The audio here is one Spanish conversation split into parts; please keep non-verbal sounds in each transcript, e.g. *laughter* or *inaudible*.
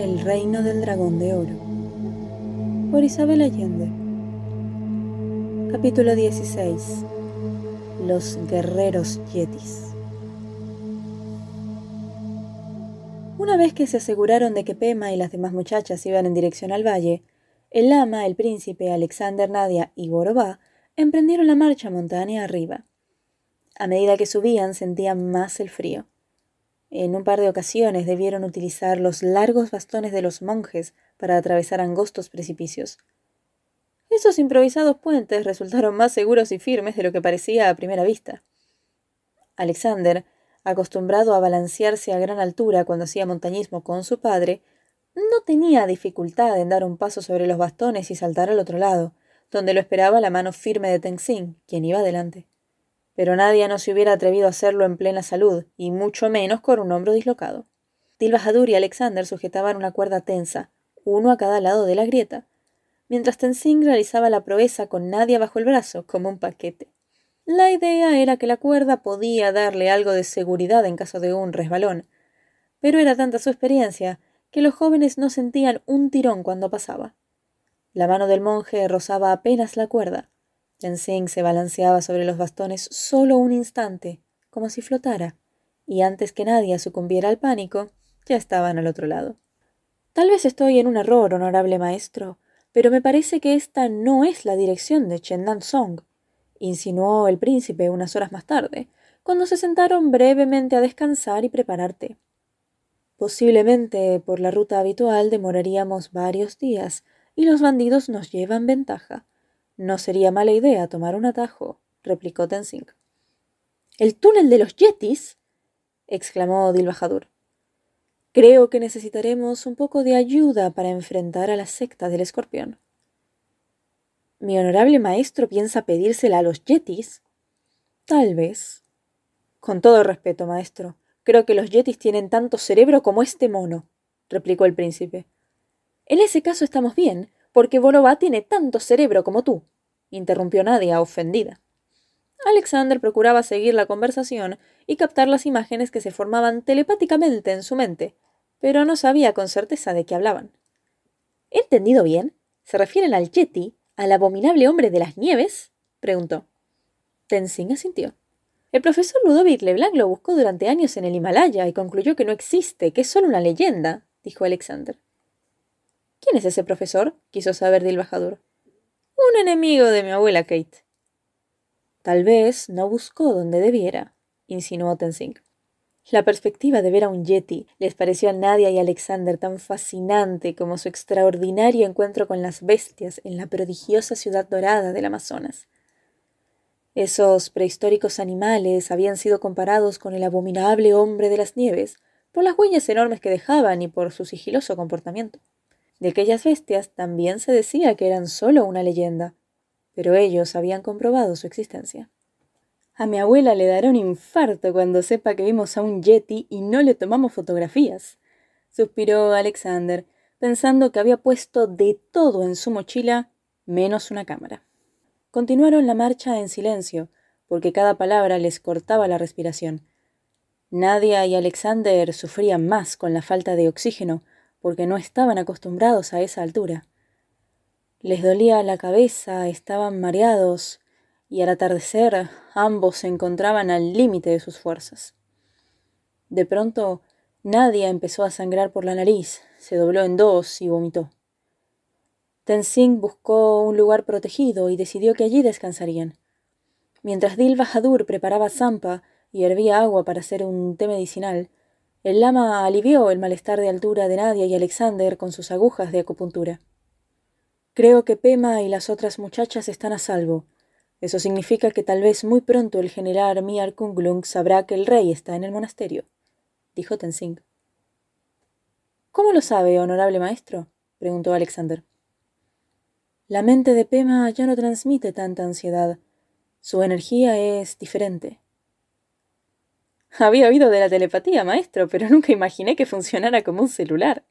El reino del dragón de oro. Por Isabel Allende. Capítulo 16. Los guerreros yetis. Una vez que se aseguraron de que Pema y las demás muchachas iban en dirección al valle, el lama, el príncipe, Alexander, Nadia y Gorobá emprendieron la marcha montaña arriba. A medida que subían sentían más el frío. En un par de ocasiones debieron utilizar los largos bastones de los monjes para atravesar angostos precipicios. Esos improvisados puentes resultaron más seguros y firmes de lo que parecía a primera vista. Alexander, acostumbrado a balancearse a gran altura cuando hacía montañismo con su padre, no tenía dificultad en dar un paso sobre los bastones y saltar al otro lado, donde lo esperaba la mano firme de Tenzin, quien iba delante. Pero nadie no se hubiera atrevido a hacerlo en plena salud, y mucho menos con un hombro dislocado. Tilbajadur y Alexander sujetaban una cuerda tensa, uno a cada lado de la grieta, mientras Tenzin realizaba la proeza con Nadia bajo el brazo, como un paquete. La idea era que la cuerda podía darle algo de seguridad en caso de un resbalón, pero era tanta su experiencia que los jóvenes no sentían un tirón cuando pasaba. La mano del monje rozaba apenas la cuerda. Tenzing se balanceaba sobre los bastones solo un instante, como si flotara, y antes que nadie sucumbiera al pánico, ya estaban al otro lado. Tal vez estoy en un error, honorable maestro, pero me parece que esta no es la dirección de Chendan Song insinuó el príncipe unas horas más tarde, cuando se sentaron brevemente a descansar y prepararte. Posiblemente por la ruta habitual demoraríamos varios días, y los bandidos nos llevan ventaja. No sería mala idea tomar un atajo, replicó Tenzing. ¿El túnel de los yetis? exclamó Dilbajadur. Creo que necesitaremos un poco de ayuda para enfrentar a la secta del escorpión. ¿Mi honorable maestro piensa pedírsela a los yetis? Tal vez. Con todo respeto, maestro, creo que los yetis tienen tanto cerebro como este mono, replicó el príncipe. En ese caso estamos bien, porque Borobá tiene tanto cerebro como tú, interrumpió Nadia, ofendida. Alexander procuraba seguir la conversación y captar las imágenes que se formaban telepáticamente en su mente, pero no sabía con certeza de qué hablaban. ¿He entendido bien? ¿Se refieren al Yeti, ¿Al abominable hombre de las nieves? preguntó. Tenzin asintió. El profesor Ludovic Leblanc lo buscó durante años en el Himalaya y concluyó que no existe, que es solo una leyenda, dijo Alexander. ¿Quién es ese profesor? quiso saber del embajador. Un enemigo de mi abuela Kate. Tal vez no buscó donde debiera, insinuó Tenzing. La perspectiva de ver a un yeti les pareció a Nadia y Alexander tan fascinante como su extraordinario encuentro con las bestias en la prodigiosa ciudad dorada del Amazonas. Esos prehistóricos animales habían sido comparados con el abominable hombre de las nieves por las huellas enormes que dejaban y por su sigiloso comportamiento. De aquellas bestias también se decía que eran solo una leyenda, pero ellos habían comprobado su existencia. A mi abuela le dará un infarto cuando sepa que vimos a un yeti y no le tomamos fotografías, suspiró Alexander, pensando que había puesto de todo en su mochila menos una cámara. Continuaron la marcha en silencio, porque cada palabra les cortaba la respiración. Nadia y Alexander sufrían más con la falta de oxígeno, porque no estaban acostumbrados a esa altura. Les dolía la cabeza, estaban mareados, y al atardecer ambos se encontraban al límite de sus fuerzas. De pronto, Nadia empezó a sangrar por la nariz, se dobló en dos y vomitó. Tenzing buscó un lugar protegido y decidió que allí descansarían. Mientras Dil Bahadur preparaba zampa y hervía agua para hacer un té medicinal, el lama alivió el malestar de altura de Nadia y Alexander con sus agujas de acupuntura. Creo que Pema y las otras muchachas están a salvo, eso significa que tal vez muy pronto el general Miar Kunglung sabrá que el rey está en el monasterio, dijo Tenzing. ¿Cómo lo sabe, honorable maestro? preguntó Alexander. La mente de Pema ya no transmite tanta ansiedad. Su energía es diferente. Había oído de la telepatía, maestro, pero nunca imaginé que funcionara como un celular.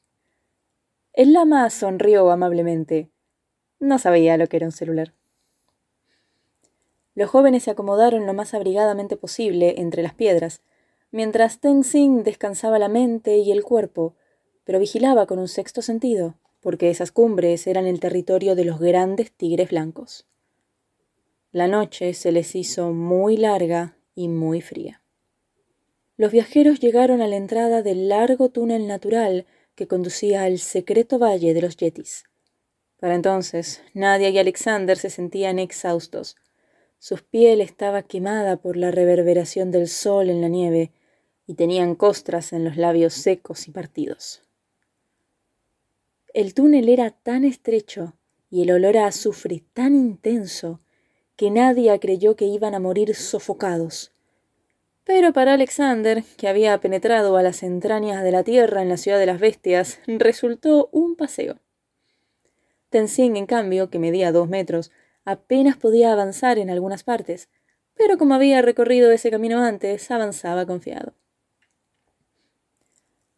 El lama sonrió amablemente. No sabía lo que era un celular. Los jóvenes se acomodaron lo más abrigadamente posible entre las piedras, mientras Tenzin descansaba la mente y el cuerpo, pero vigilaba con un sexto sentido, porque esas cumbres eran el territorio de los grandes tigres blancos. La noche se les hizo muy larga y muy fría. Los viajeros llegaron a la entrada del largo túnel natural que conducía al secreto valle de los Yetis. Para entonces, Nadia y Alexander se sentían exhaustos. Sus piel estaba quemada por la reverberación del sol en la nieve y tenían costras en los labios secos y partidos. El túnel era tan estrecho y el olor a azufre tan intenso que nadie creyó que iban a morir sofocados. Pero para Alexander, que había penetrado a las entrañas de la tierra en la ciudad de las bestias, resultó un paseo. Tenzing, en cambio, que medía dos metros, apenas podía avanzar en algunas partes, pero como había recorrido ese camino antes, avanzaba confiado.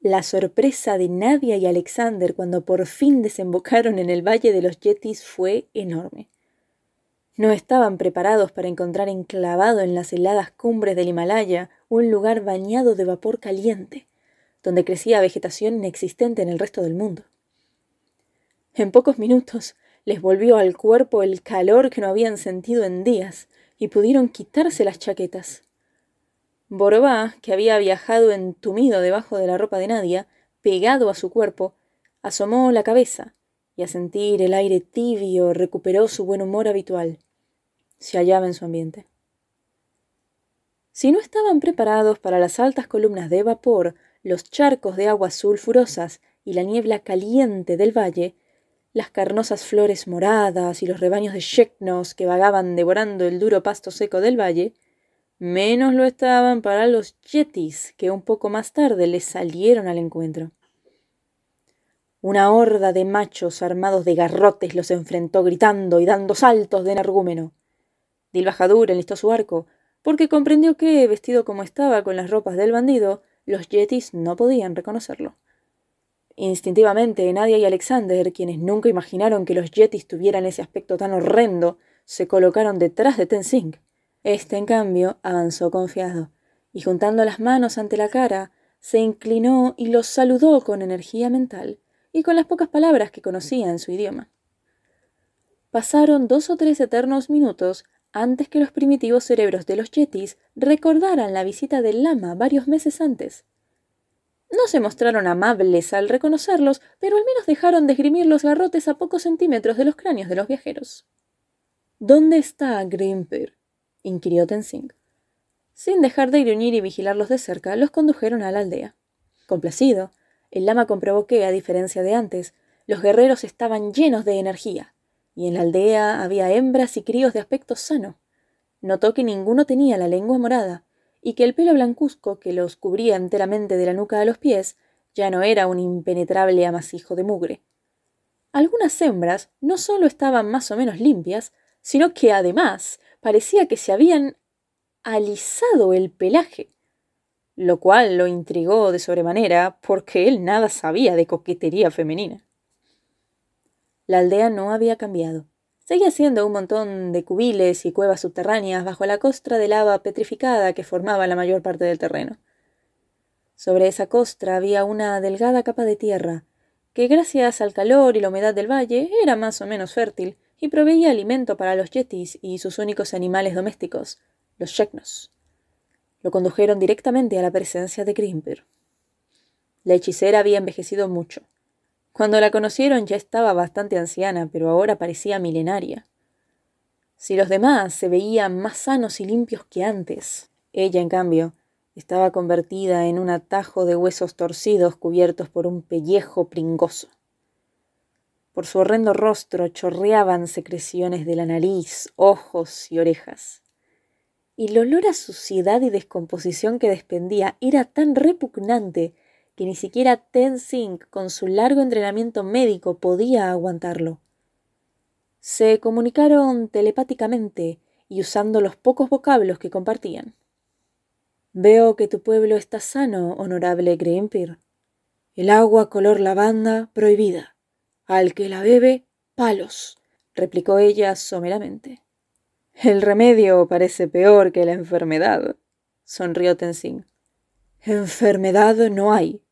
La sorpresa de Nadia y Alexander cuando por fin desembocaron en el Valle de los Yetis fue enorme. No estaban preparados para encontrar enclavado en las heladas cumbres del Himalaya un lugar bañado de vapor caliente, donde crecía vegetación inexistente en el resto del mundo. En pocos minutos les volvió al cuerpo el calor que no habían sentido en días y pudieron quitarse las chaquetas. Borová, que había viajado entumido debajo de la ropa de Nadia, pegado a su cuerpo, asomó la cabeza y a sentir el aire tibio recuperó su buen humor habitual. Se hallaba en su ambiente. Si no estaban preparados para las altas columnas de vapor, los charcos de aguas sulfurosas y la niebla caliente del valle, las carnosas flores moradas y los rebaños de sheknos que vagaban devorando el duro pasto seco del valle, Menos lo estaban para los yetis, que un poco más tarde les salieron al encuentro. Una horda de machos armados de garrotes los enfrentó gritando y dando saltos de energúmeno. Dilbajadur enlistó su arco, porque comprendió que, vestido como estaba con las ropas del bandido, los yetis no podían reconocerlo. Instintivamente, Nadia y Alexander, quienes nunca imaginaron que los yetis tuvieran ese aspecto tan horrendo, se colocaron detrás de Tenzing. Este, en cambio, avanzó confiado, y juntando las manos ante la cara, se inclinó y los saludó con energía mental y con las pocas palabras que conocía en su idioma. Pasaron dos o tres eternos minutos antes que los primitivos cerebros de los yetis recordaran la visita del lama varios meses antes. No se mostraron amables al reconocerlos, pero al menos dejaron de esgrimir los garrotes a pocos centímetros de los cráneos de los viajeros. ¿Dónde está Grimper? inquirió Tenzing. Sin dejar de gruñir y vigilarlos de cerca, los condujeron a la aldea. Complacido, el lama comprobó que, a diferencia de antes, los guerreros estaban llenos de energía, y en la aldea había hembras y críos de aspecto sano. Notó que ninguno tenía la lengua morada, y que el pelo blancuzco que los cubría enteramente de la nuca a los pies ya no era un impenetrable amasijo de mugre. Algunas hembras no solo estaban más o menos limpias, sino que además parecía que se habían alisado el pelaje, lo cual lo intrigó de sobremanera porque él nada sabía de coquetería femenina. La aldea no había cambiado. Seguía siendo un montón de cubiles y cuevas subterráneas bajo la costra de lava petrificada que formaba la mayor parte del terreno. Sobre esa costra había una delgada capa de tierra, que gracias al calor y la humedad del valle era más o menos fértil, y proveía alimento para los yetis y sus únicos animales domésticos, los sheknos. Lo condujeron directamente a la presencia de Grimper. La hechicera había envejecido mucho. Cuando la conocieron ya estaba bastante anciana, pero ahora parecía milenaria. Si los demás se veían más sanos y limpios que antes, ella, en cambio, estaba convertida en un atajo de huesos torcidos cubiertos por un pellejo pringoso. Por su horrendo rostro chorreaban secreciones de la nariz, ojos y orejas. Y el olor a suciedad y descomposición que despendía era tan repugnante que ni siquiera Tenzing, con su largo entrenamiento médico, podía aguantarlo. Se comunicaron telepáticamente y usando los pocos vocablos que compartían. Veo que tu pueblo está sano, honorable Grimpir. El agua color lavanda prohibida. Al que la bebe, palos, replicó ella someramente. El remedio parece peor que la enfermedad, sonrió Tenzin. Enfermedad no hay.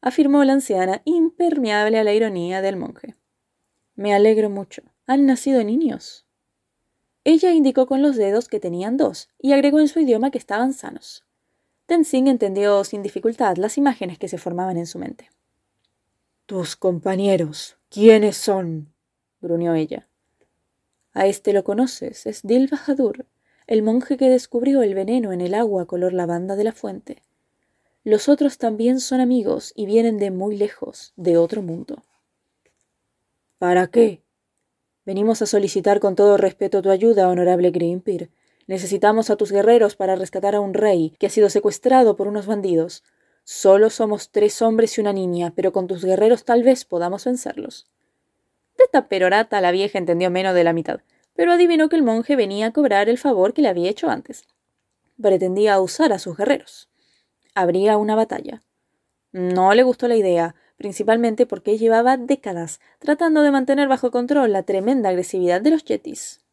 afirmó la anciana, impermeable a la ironía del monje. Me alegro mucho. ¿Han nacido niños? Ella indicó con los dedos que tenían dos y agregó en su idioma que estaban sanos. Tenzin entendió sin dificultad las imágenes que se formaban en su mente. Tus compañeros, ¿quiénes son? gruñó ella. A este lo conoces, es Dil Bahadur, el monje que descubrió el veneno en el agua color lavanda de la fuente. Los otros también son amigos y vienen de muy lejos, de otro mundo. ¿Para qué? Venimos a solicitar con todo respeto tu ayuda, honorable Grimpir. Necesitamos a tus guerreros para rescatar a un rey que ha sido secuestrado por unos bandidos. Solo somos tres hombres y una niña, pero con tus guerreros tal vez podamos vencerlos. De esta perorata la vieja entendió menos de la mitad, pero adivinó que el monje venía a cobrar el favor que le había hecho antes. Pretendía usar a sus guerreros. Habría una batalla. No le gustó la idea, principalmente porque llevaba décadas tratando de mantener bajo control la tremenda agresividad de los yetis.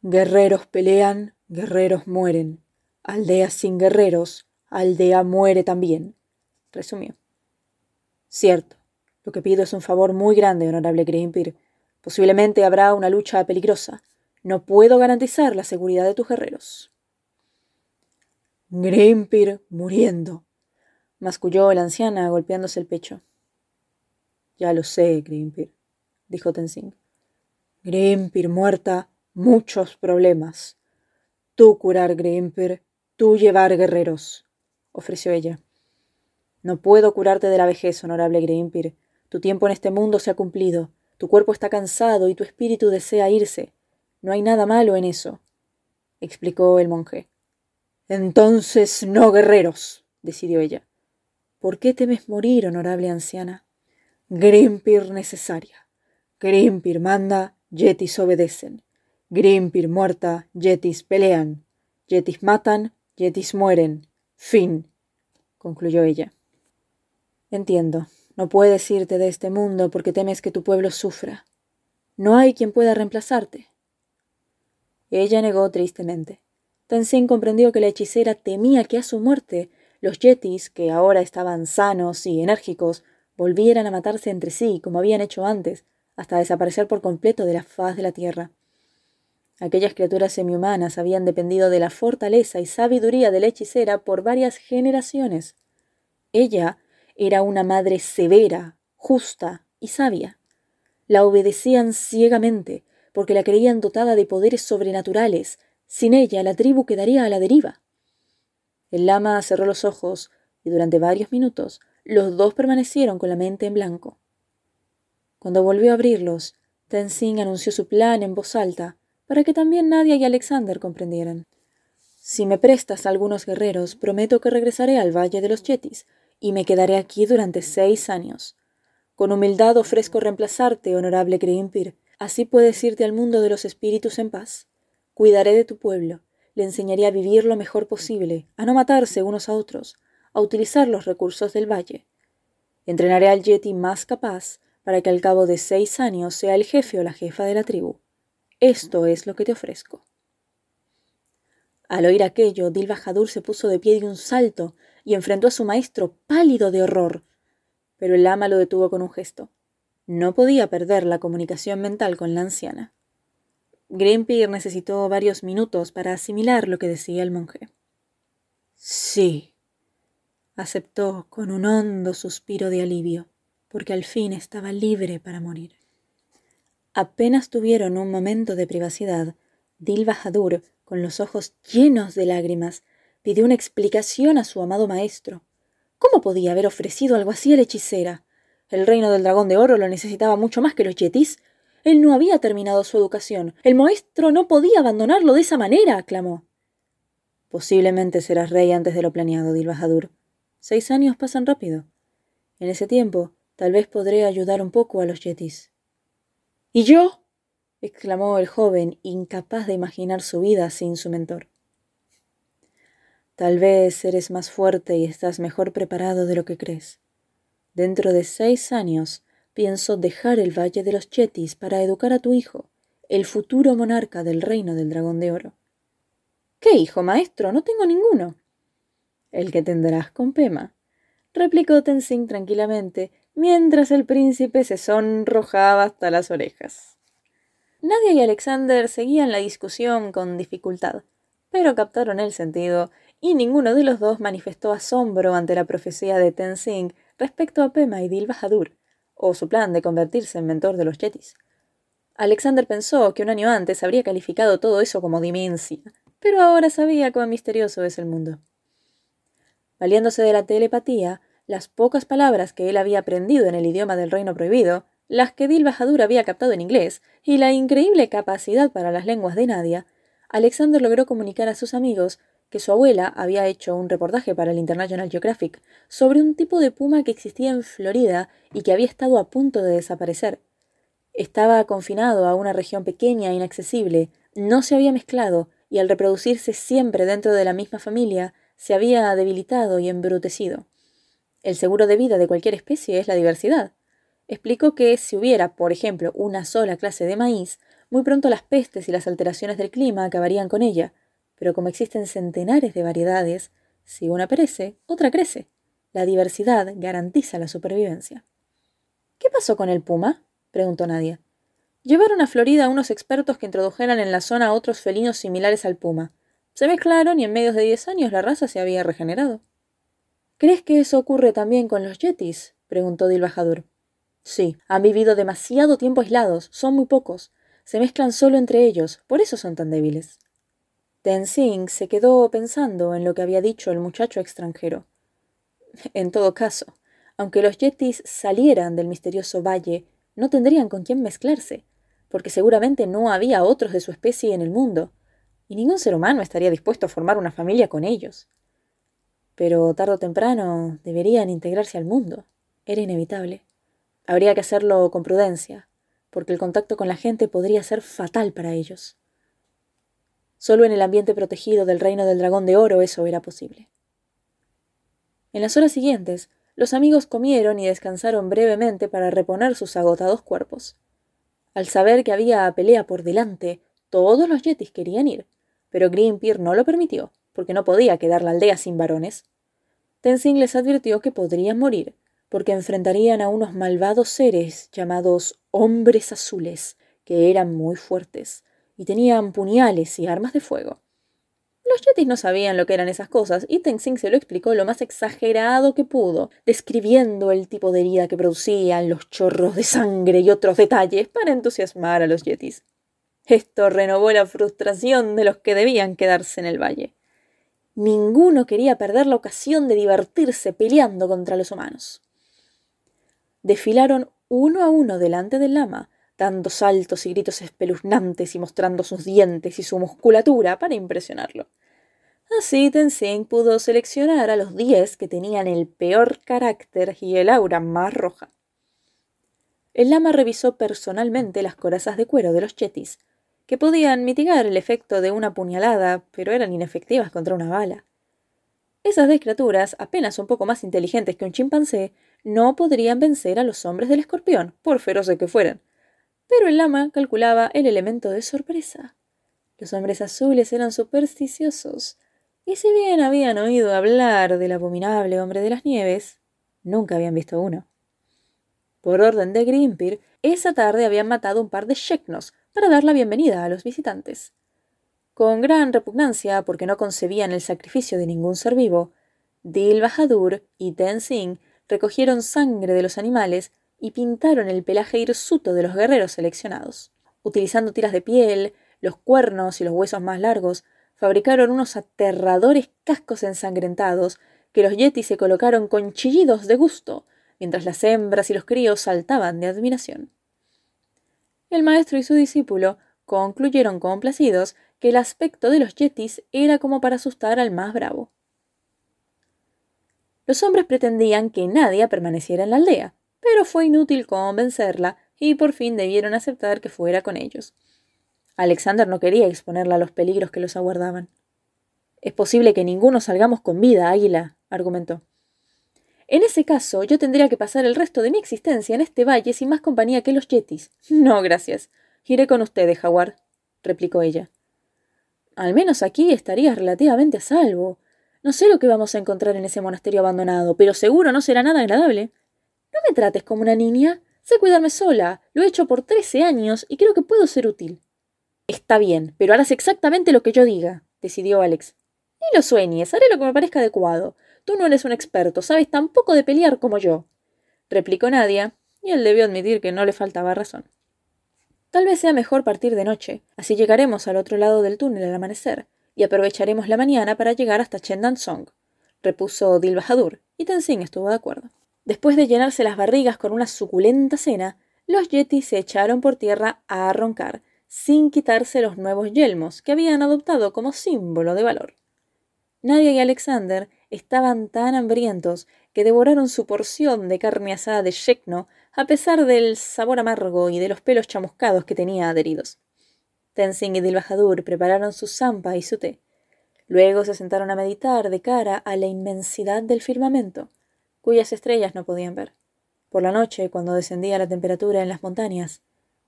Guerreros pelean, guerreros mueren. Aldea sin guerreros, aldea muere también, resumió. Cierto, lo que pido es un favor muy grande, honorable Grimpir. Posiblemente habrá una lucha peligrosa. No puedo garantizar la seguridad de tus guerreros. Grimpir muriendo, masculló la anciana golpeándose el pecho. Ya lo sé, Grimpir, dijo Tenzing. Grimpir muerta, muchos problemas. Tú curar Grimpir, tú llevar guerreros, ofreció ella. No puedo curarte de la vejez, honorable Grimpir. Tu tiempo en este mundo se ha cumplido. Tu cuerpo está cansado y tu espíritu desea irse. No hay nada malo en eso, explicó el monje. Entonces no guerreros, decidió ella. ¿Por qué temes morir, honorable anciana? Grimpir necesaria. Grimpir manda, Yetis obedecen. Grimpir muerta, Yetis pelean. Yetis matan, Yetis mueren. Fin, concluyó ella. Entiendo. No puedes irte de este mundo porque temes que tu pueblo sufra. No hay quien pueda reemplazarte. Ella negó tristemente. Tenzin comprendió que la hechicera temía que a su muerte los yetis, que ahora estaban sanos y enérgicos, volvieran a matarse entre sí, como habían hecho antes, hasta desaparecer por completo de la faz de la tierra. Aquellas criaturas semihumanas habían dependido de la fortaleza y sabiduría de la hechicera por varias generaciones. Ella era una madre severa, justa y sabia. La obedecían ciegamente, porque la creían dotada de poderes sobrenaturales. Sin ella la tribu quedaría a la deriva. El lama cerró los ojos y durante varios minutos los dos permanecieron con la mente en blanco. Cuando volvió a abrirlos, Tenzin anunció su plan en voz alta, para que también Nadia y Alexander comprendieran. Si me prestas algunos guerreros, prometo que regresaré al Valle de los Chetis y me quedaré aquí durante seis años. Con humildad ofrezco reemplazarte, honorable Grimpir. Así puedes irte al mundo de los espíritus en paz. Cuidaré de tu pueblo, le enseñaré a vivir lo mejor posible, a no matarse unos a otros, a utilizar los recursos del valle. Entrenaré al Yeti más capaz para que al cabo de seis años sea el jefe o la jefa de la tribu. Esto es lo que te ofrezco. Al oír aquello, Dil se puso de pie de un salto y enfrentó a su maestro pálido de horror. Pero el ama lo detuvo con un gesto. No podía perder la comunicación mental con la anciana. Grimpir necesitó varios minutos para asimilar lo que decía el monje. Sí, aceptó con un hondo suspiro de alivio, porque al fin estaba libre para morir. Apenas tuvieron un momento de privacidad, Dil Bahadur, con los ojos llenos de lágrimas, pidió una explicación a su amado maestro. ¿Cómo podía haber ofrecido algo así a la hechicera? El reino del dragón de oro lo necesitaba mucho más que los yetis. Él no había terminado su educación. El maestro no podía abandonarlo de esa manera, clamó. Posiblemente serás rey antes de lo planeado, Dil Bahadur, Seis años pasan rápido. En ese tiempo, tal vez podré ayudar un poco a los yetis. ¿Y yo? exclamó el joven, incapaz de imaginar su vida sin su mentor. Tal vez eres más fuerte y estás mejor preparado de lo que crees. Dentro de seis años pienso dejar el Valle de los Chetis para educar a tu hijo, el futuro monarca del reino del dragón de oro. ¿Qué hijo, maestro? No tengo ninguno el que tendrás con Pema. replicó Tenzing tranquilamente, mientras el príncipe se sonrojaba hasta las orejas. Nadia y Alexander seguían la discusión con dificultad, pero captaron el sentido, y ninguno de los dos manifestó asombro ante la profecía de Tenzing respecto a Pema y Dil Bahadur, o su plan de convertirse en mentor de los yetis. Alexander pensó que un año antes habría calificado todo eso como demencia, pero ahora sabía cuán misterioso es el mundo. Valiéndose de la telepatía, las pocas palabras que él había aprendido en el idioma del reino prohibido, las que Dil Bahadur había captado en inglés, y la increíble capacidad para las lenguas de Nadia, Alexander logró comunicar a sus amigos que su abuela había hecho un reportaje para el International Geographic sobre un tipo de puma que existía en Florida y que había estado a punto de desaparecer. Estaba confinado a una región pequeña e inaccesible, no se había mezclado y al reproducirse siempre dentro de la misma familia, se había debilitado y embrutecido. El seguro de vida de cualquier especie es la diversidad. Explicó que si hubiera, por ejemplo, una sola clase de maíz, muy pronto las pestes y las alteraciones del clima acabarían con ella, pero como existen centenares de variedades, si una perece, otra crece. La diversidad garantiza la supervivencia. ¿Qué pasó con el puma? preguntó Nadia. Llevaron a Florida a unos expertos que introdujeran en la zona otros felinos similares al puma. Se mezclaron y en medio de diez años la raza se había regenerado. ¿Crees que eso ocurre también con los yetis? preguntó Dilbajador. Sí, han vivido demasiado tiempo aislados, son muy pocos. Se mezclan solo entre ellos, por eso son tan débiles. Tenzing se quedó pensando en lo que había dicho el muchacho extranjero. En todo caso, aunque los yetis salieran del misterioso valle, no tendrían con quién mezclarse, porque seguramente no había otros de su especie en el mundo, y ningún ser humano estaría dispuesto a formar una familia con ellos. Pero tarde o temprano deberían integrarse al mundo. Era inevitable. Habría que hacerlo con prudencia, porque el contacto con la gente podría ser fatal para ellos. Solo en el ambiente protegido del reino del dragón de oro eso era posible. En las horas siguientes, los amigos comieron y descansaron brevemente para reponer sus agotados cuerpos. Al saber que había pelea por delante, todos los yetis querían ir, pero Greenpeer no lo permitió, porque no podía quedar la aldea sin varones. Tenzing les advirtió que podrían morir, porque enfrentarían a unos malvados seres llamados hombres azules, que eran muy fuertes, y tenían puñales y armas de fuego. Los yetis no sabían lo que eran esas cosas, y Tenzing se lo explicó lo más exagerado que pudo, describiendo el tipo de herida que producían, los chorros de sangre y otros detalles para entusiasmar a los yetis. Esto renovó la frustración de los que debían quedarse en el valle. Ninguno quería perder la ocasión de divertirse peleando contra los humanos. Desfilaron uno a uno delante del lama, dando saltos y gritos espeluznantes y mostrando sus dientes y su musculatura para impresionarlo. Así Tenzing pudo seleccionar a los diez que tenían el peor carácter y el aura más roja. El lama revisó personalmente las corazas de cuero de los chetis, que podían mitigar el efecto de una puñalada, pero eran inefectivas contra una bala. Esas dos criaturas, apenas un poco más inteligentes que un chimpancé, no podrían vencer a los hombres del escorpión, por feroces que fueran, pero el lama calculaba el elemento de sorpresa. Los hombres azules eran supersticiosos, y si bien habían oído hablar del abominable hombre de las nieves, nunca habían visto uno. Por orden de Grimpir, esa tarde habían matado un par de sheknos para dar la bienvenida a los visitantes. Con gran repugnancia, porque no concebían el sacrificio de ningún ser vivo, Dil Bahadur y Tenzing recogieron sangre de los animales y pintaron el pelaje hirsuto de los guerreros seleccionados. Utilizando tiras de piel, los cuernos y los huesos más largos, fabricaron unos aterradores cascos ensangrentados que los yetis se colocaron con chillidos de gusto, mientras las hembras y los críos saltaban de admiración. El maestro y su discípulo concluyeron complacidos que el aspecto de los yetis era como para asustar al más bravo. Los hombres pretendían que nadie permaneciera en la aldea, pero fue inútil convencerla y por fin debieron aceptar que fuera con ellos. Alexander no quería exponerla a los peligros que los aguardaban. Es posible que ninguno salgamos con vida, Águila, argumentó. En ese caso, yo tendría que pasar el resto de mi existencia en este valle sin más compañía que los yetis. *laughs* No, gracias. Iré con ustedes, jaguar, replicó ella. Al menos aquí estarías relativamente a salvo. No sé lo que vamos a encontrar en ese monasterio abandonado, pero seguro no será nada agradable. No me trates como una niña. Sé cuidarme sola. Lo he hecho por trece años y creo que puedo ser útil. Está bien, pero harás exactamente lo que yo diga, decidió Alex. Ni lo sueñes, haré lo que me parezca adecuado. Tú no eres un experto, sabes tan poco de pelear como yo, replicó Nadia, y él debió admitir que no le faltaba razón. Tal vez sea mejor partir de noche, así llegaremos al otro lado del túnel al amanecer, y aprovecharemos la mañana para llegar hasta Song, repuso Dil Bahadur, y Tenzin estuvo de acuerdo. Después de llenarse las barrigas con una suculenta cena, los yetis se echaron por tierra a roncar, sin quitarse los nuevos yelmos que habían adoptado como símbolo de valor. Nadia y Alexander estaban tan hambrientos que devoraron su porción de carne asada de Shekno a pesar del sabor amargo y de los pelos chamuscados que tenía adheridos. Tenzing y Dilbajadur prepararon su zampa y su té. Luego se sentaron a meditar de cara a la inmensidad del firmamento, cuyas estrellas no podían ver. Por la noche, cuando descendía la temperatura en las montañas,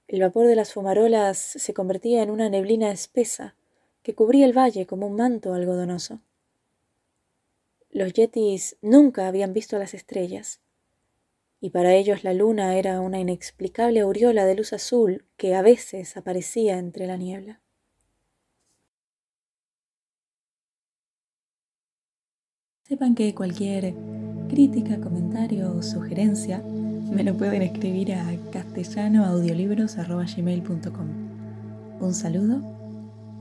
el vapor de las fumarolas se convertía en una neblina espesa que cubría el valle como un manto algodonoso. Los yetis nunca habían visto las estrellas, y para ellos la luna era una inexplicable aureola de luz azul que a veces aparecía entre la niebla. Sepan que cualquier crítica, comentario o sugerencia me lo pueden escribir a castellanoaudiolibros.gmail.com. Un saludo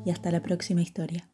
y hasta la próxima historia.